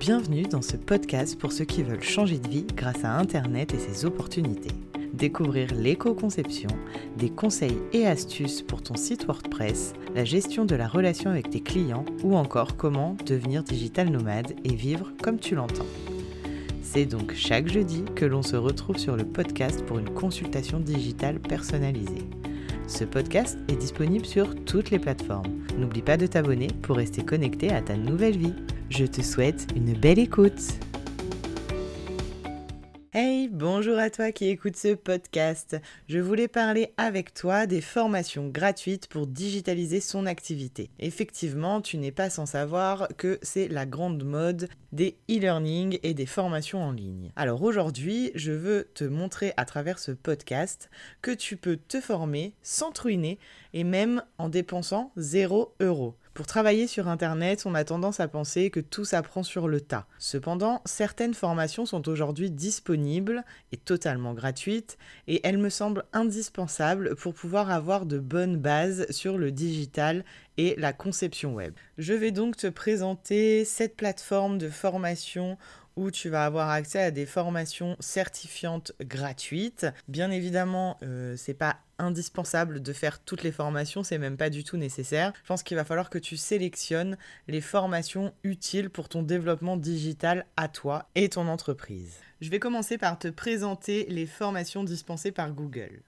Bienvenue dans ce podcast pour ceux qui veulent changer de vie grâce à Internet et ses opportunités. Découvrir l'éco-conception, des conseils et astuces pour ton site WordPress, la gestion de la relation avec tes clients ou encore comment devenir digital nomade et vivre comme tu l'entends. C'est donc chaque jeudi que l'on se retrouve sur le podcast pour une consultation digitale personnalisée. Ce podcast est disponible sur toutes les plateformes. N'oublie pas de t'abonner pour rester connecté à ta nouvelle vie. Je te souhaite une belle écoute. Hey, bonjour à toi qui écoute ce podcast. Je voulais parler avec toi des formations gratuites pour digitaliser son activité. Effectivement, tu n'es pas sans savoir que c'est la grande mode des e-learning et des formations en ligne. Alors aujourd'hui, je veux te montrer à travers ce podcast que tu peux te former sans truiner et même en dépensant 0 euros. Pour travailler sur Internet, on a tendance à penser que tout s'apprend sur le tas. Cependant, certaines formations sont aujourd'hui disponibles et totalement gratuites, et elles me semblent indispensables pour pouvoir avoir de bonnes bases sur le digital et la conception web. Je vais donc te présenter cette plateforme de formation où tu vas avoir accès à des formations certifiantes gratuites. Bien évidemment, euh, c'est pas indispensable de faire toutes les formations, c'est même pas du tout nécessaire. Je pense qu'il va falloir que tu sélectionnes les formations utiles pour ton développement digital à toi et ton entreprise. Je vais commencer par te présenter les formations dispensées par Google.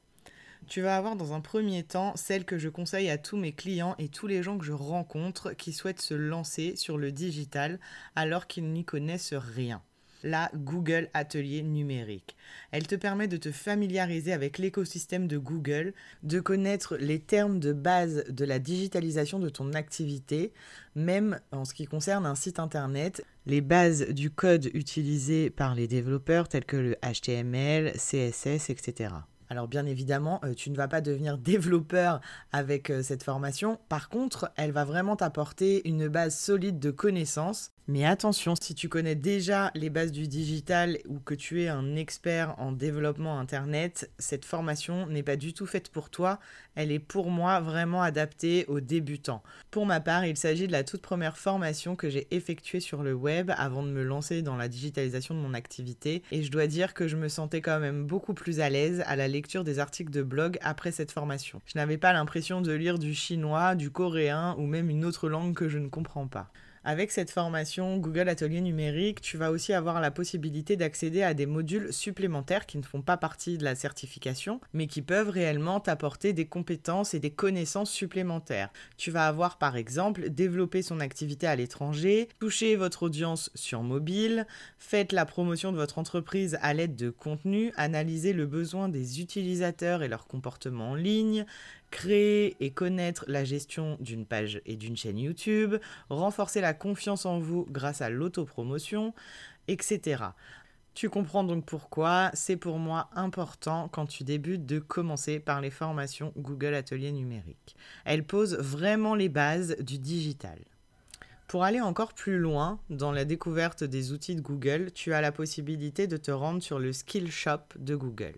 Tu vas avoir dans un premier temps celles que je conseille à tous mes clients et tous les gens que je rencontre qui souhaitent se lancer sur le digital alors qu'ils n'y connaissent rien la Google Atelier numérique. Elle te permet de te familiariser avec l'écosystème de Google, de connaître les termes de base de la digitalisation de ton activité, même en ce qui concerne un site internet, les bases du code utilisé par les développeurs tels que le HTML, CSS, etc. Alors bien évidemment, euh, tu ne vas pas devenir développeur avec euh, cette formation. Par contre, elle va vraiment t'apporter une base solide de connaissances. Mais attention, si tu connais déjà les bases du digital ou que tu es un expert en développement Internet, cette formation n'est pas du tout faite pour toi. Elle est pour moi vraiment adaptée aux débutants. Pour ma part, il s'agit de la toute première formation que j'ai effectuée sur le web avant de me lancer dans la digitalisation de mon activité. Et je dois dire que je me sentais quand même beaucoup plus à l'aise à la lecture des articles de blog après cette formation. Je n'avais pas l'impression de lire du chinois, du coréen ou même une autre langue que je ne comprends pas. Avec cette formation Google Atelier numérique, tu vas aussi avoir la possibilité d'accéder à des modules supplémentaires qui ne font pas partie de la certification, mais qui peuvent réellement t'apporter des compétences et des connaissances supplémentaires. Tu vas avoir par exemple développé son activité à l'étranger, toucher votre audience sur mobile, faites la promotion de votre entreprise à l'aide de contenu, analyser le besoin des utilisateurs et leur comportement en ligne, créer et connaître la gestion d'une page et d'une chaîne YouTube, renforcer la confiance en vous grâce à l'autopromotion, etc. Tu comprends donc pourquoi c'est pour moi important quand tu débutes de commencer par les formations Google Atelier numérique. Elles posent vraiment les bases du digital. Pour aller encore plus loin dans la découverte des outils de Google, tu as la possibilité de te rendre sur le Skill Shop de Google.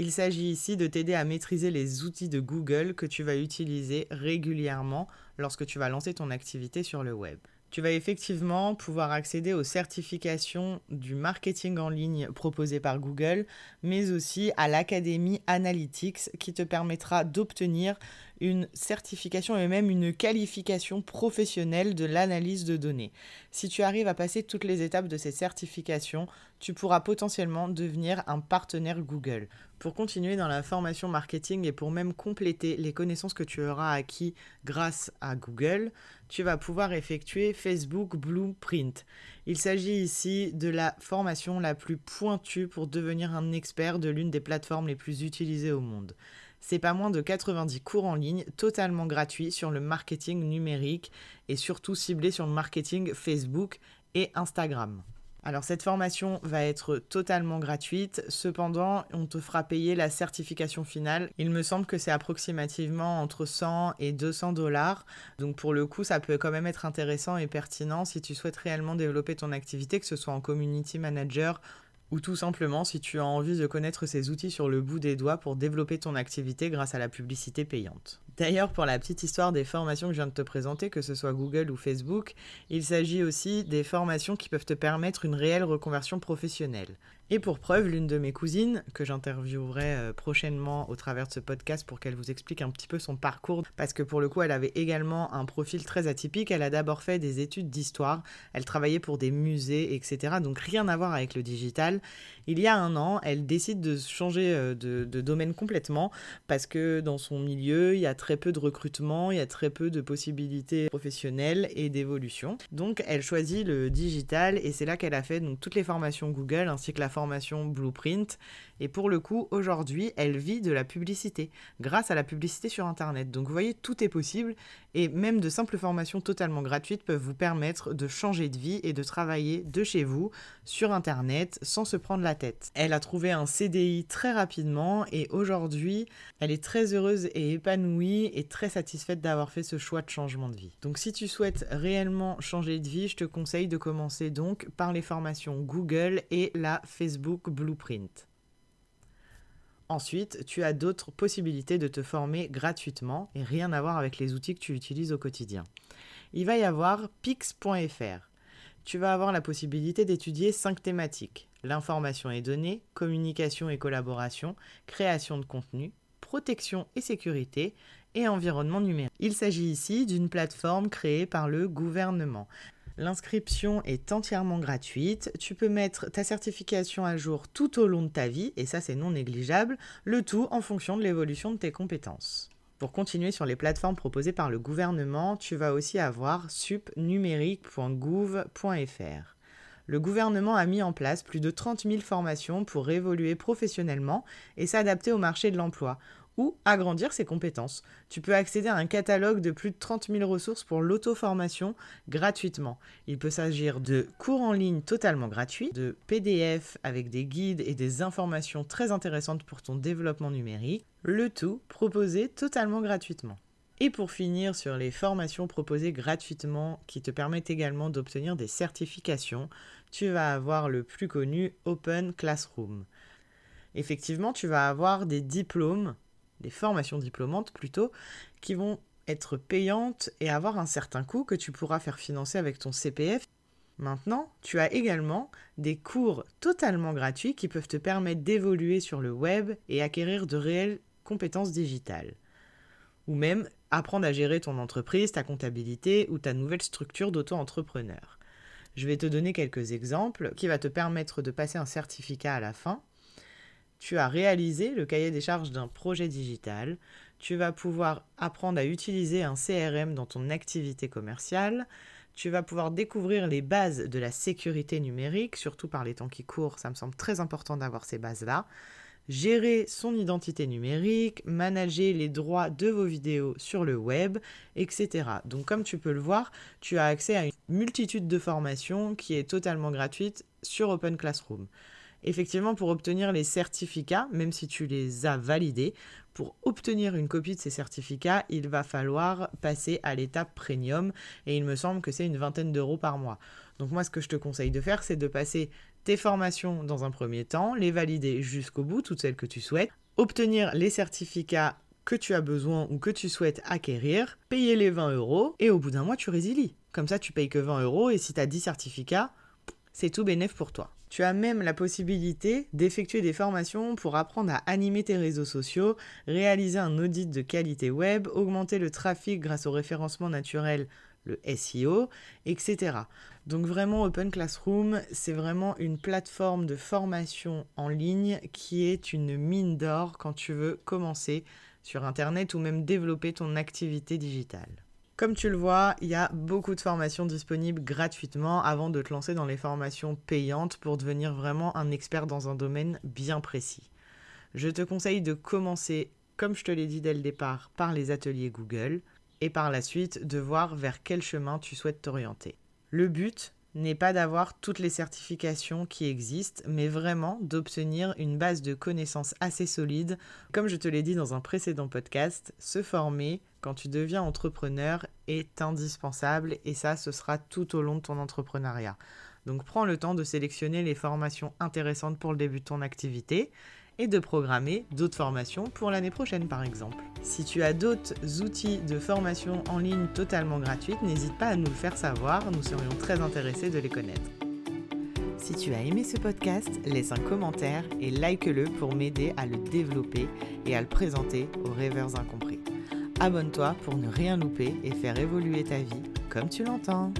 Il s'agit ici de t'aider à maîtriser les outils de Google que tu vas utiliser régulièrement lorsque tu vas lancer ton activité sur le web. Tu vas effectivement pouvoir accéder aux certifications du marketing en ligne proposées par Google, mais aussi à l'Académie Analytics qui te permettra d'obtenir une certification et même une qualification professionnelle de l'analyse de données. Si tu arrives à passer toutes les étapes de ces certifications, tu pourras potentiellement devenir un partenaire Google. Pour continuer dans la formation marketing et pour même compléter les connaissances que tu auras acquis grâce à Google, tu vas pouvoir effectuer Facebook Blueprint. Il s'agit ici de la formation la plus pointue pour devenir un expert de l'une des plateformes les plus utilisées au monde. C'est pas moins de 90 cours en ligne totalement gratuits sur le marketing numérique et surtout ciblés sur le marketing Facebook et Instagram. Alors cette formation va être totalement gratuite, cependant on te fera payer la certification finale. Il me semble que c'est approximativement entre 100 et 200 dollars. Donc pour le coup ça peut quand même être intéressant et pertinent si tu souhaites réellement développer ton activité, que ce soit en community manager ou tout simplement si tu as envie de connaître ces outils sur le bout des doigts pour développer ton activité grâce à la publicité payante. D'ailleurs, pour la petite histoire des formations que je viens de te présenter, que ce soit Google ou Facebook, il s'agit aussi des formations qui peuvent te permettre une réelle reconversion professionnelle. Et pour preuve, l'une de mes cousines, que j'interviewerai euh, prochainement au travers de ce podcast pour qu'elle vous explique un petit peu son parcours, parce que pour le coup, elle avait également un profil très atypique. Elle a d'abord fait des études d'histoire, elle travaillait pour des musées, etc. Donc rien à voir avec le digital. Il y a un an, elle décide de changer euh, de, domaine complètement, parce que dans son milieu, il y a très peu de recrutement, il y a très peu de possibilités professionnelles et d'évolution. Donc elle choisit le digital et c'est là qu'elle a fait donc, toutes les formations Google ainsi que la formation Blueprint. Et pour le coup, aujourd'hui, elle vit de la publicité, grâce à la publicité sur Internet. Donc vous voyez, tout est possible, et même de simples formations totalement gratuites peuvent vous permettre de changer de vie et de travailler de chez vous, sur Internet, sans se prendre la Elle a trouvé un CDI très rapidement, et aujourd'hui, elle est très heureuse et épanouie, et très satisfaite d'avoir fait ce choix de changement de vie. Donc si tu souhaites réellement changer de vie, je te conseille de commencer donc par les formations Google et la Facebook Blueprint. Ensuite, tu as d'autres possibilités de te former gratuitement et rien à voir avec les outils que tu utilises au quotidien. Il va y avoir pix.fr. Tu vas avoir la possibilité d'étudier 5 thématiques. L'information et données, communication et collaboration, création de contenu, protection et sécurité et environnement numérique. Il s'agit ici d'une plateforme créée par le gouvernement. L'inscription est entièrement gratuite. Tu peux mettre ta certification à jour tout au long de ta vie, et ça c'est non négligeable, le tout en fonction de l'évolution de tes compétences. Pour continuer sur les plateformes proposées par le gouvernement, tu vas aussi avoir supnumérique.gouv.fr. Le gouvernement a mis en place plus de 30 000 formations pour évoluer professionnellement et s'adapter au marché de l'emploi, ou agrandir ses compétences. Tu peux accéder à un catalogue de plus de 30 000 ressources pour l'auto-formation gratuitement. Il peut s'agir de cours en ligne totalement gratuits, de PDF avec des guides et des informations très intéressantes pour ton développement numérique, le tout proposé totalement gratuitement. Et pour finir sur les formations proposées gratuitement qui te permettent également d'obtenir des certifications, tu vas avoir le plus connu Open Classroom. Effectivement, tu vas avoir des diplômes des formations diplômantes plutôt, qui vont être payantes et avoir un certain coût que tu pourras faire financer avec ton CPF. Maintenant, tu as également des cours totalement gratuits qui peuvent te permettre d'évoluer sur le web et acquérir de réelles compétences digitales. Ou même apprendre à gérer ton entreprise, ta comptabilité ou ta nouvelle structure d'auto-entrepreneur. Je vais te donner quelques exemples qui va te permettre de passer un certificat à la fin. Tu as réalisé le cahier des charges d'un projet digital, tu vas pouvoir apprendre à utiliser un CRM dans ton activité commerciale, tu vas pouvoir découvrir les bases de la sécurité numérique, surtout par les temps qui courent, ça me semble très important d'avoir ces bases-là, gérer son identité numérique, manager les droits de vos vidéos sur le web, etc. Donc comme tu peux le voir, tu as accès à une multitude de formations qui est totalement gratuite sur Open Classroom. Effectivement, pour obtenir les certificats, même si tu les as validés, pour obtenir une copie de ces certificats, il va falloir passer à l'étape premium et il me semble que c'est une vingtaine d'euros par mois. Donc moi, ce que je te conseille de faire, c'est de passer tes formations dans un premier temps, les valider jusqu'au bout, toutes celles que tu souhaites, obtenir les certificats que tu as besoin ou que tu souhaites acquérir, payer les 20 euros et au bout d'un mois, tu résilies. Comme ça, tu payes que 20 euros et si tu as 10 certificats, c'est tout bénéf pour toi. Tu as même la possibilité d'effectuer des formations pour apprendre à animer tes réseaux sociaux, réaliser un audit de qualité web, augmenter le trafic grâce au référencement naturel, le SEO, etc. Donc vraiment Open Classroom, c'est vraiment une plateforme de formation en ligne qui est une mine d'or quand tu veux commencer sur Internet ou même développer ton activité digitale. Comme tu le vois, il y a beaucoup de formations disponibles gratuitement avant de te lancer dans les formations payantes pour devenir vraiment un expert dans un domaine bien précis. Je te conseille de commencer, comme je te l'ai dit dès le départ, par les ateliers Google et par la suite de voir vers quel chemin tu souhaites t'orienter. Le but, n'est pas d'avoir toutes les certifications qui existent, mais vraiment d'obtenir une base de connaissances assez solide. Comme je te l'ai dit dans un précédent podcast, se former quand tu deviens entrepreneur est indispensable et ça, ce sera tout au long de ton entrepreneuriat. Donc prends le temps de sélectionner les formations intéressantes pour le début de ton activité et de programmer d'autres formations pour l'année prochaine par exemple. Si tu as d'autres outils de formation en ligne totalement gratuites, n'hésite pas à nous le faire savoir, nous serions très intéressés de les connaître. Si tu as aimé ce podcast, laisse un commentaire et like-le pour m'aider à le développer et à le présenter aux rêveurs incompris. Abonne-toi pour ne rien louper et faire évoluer ta vie comme tu l'entends.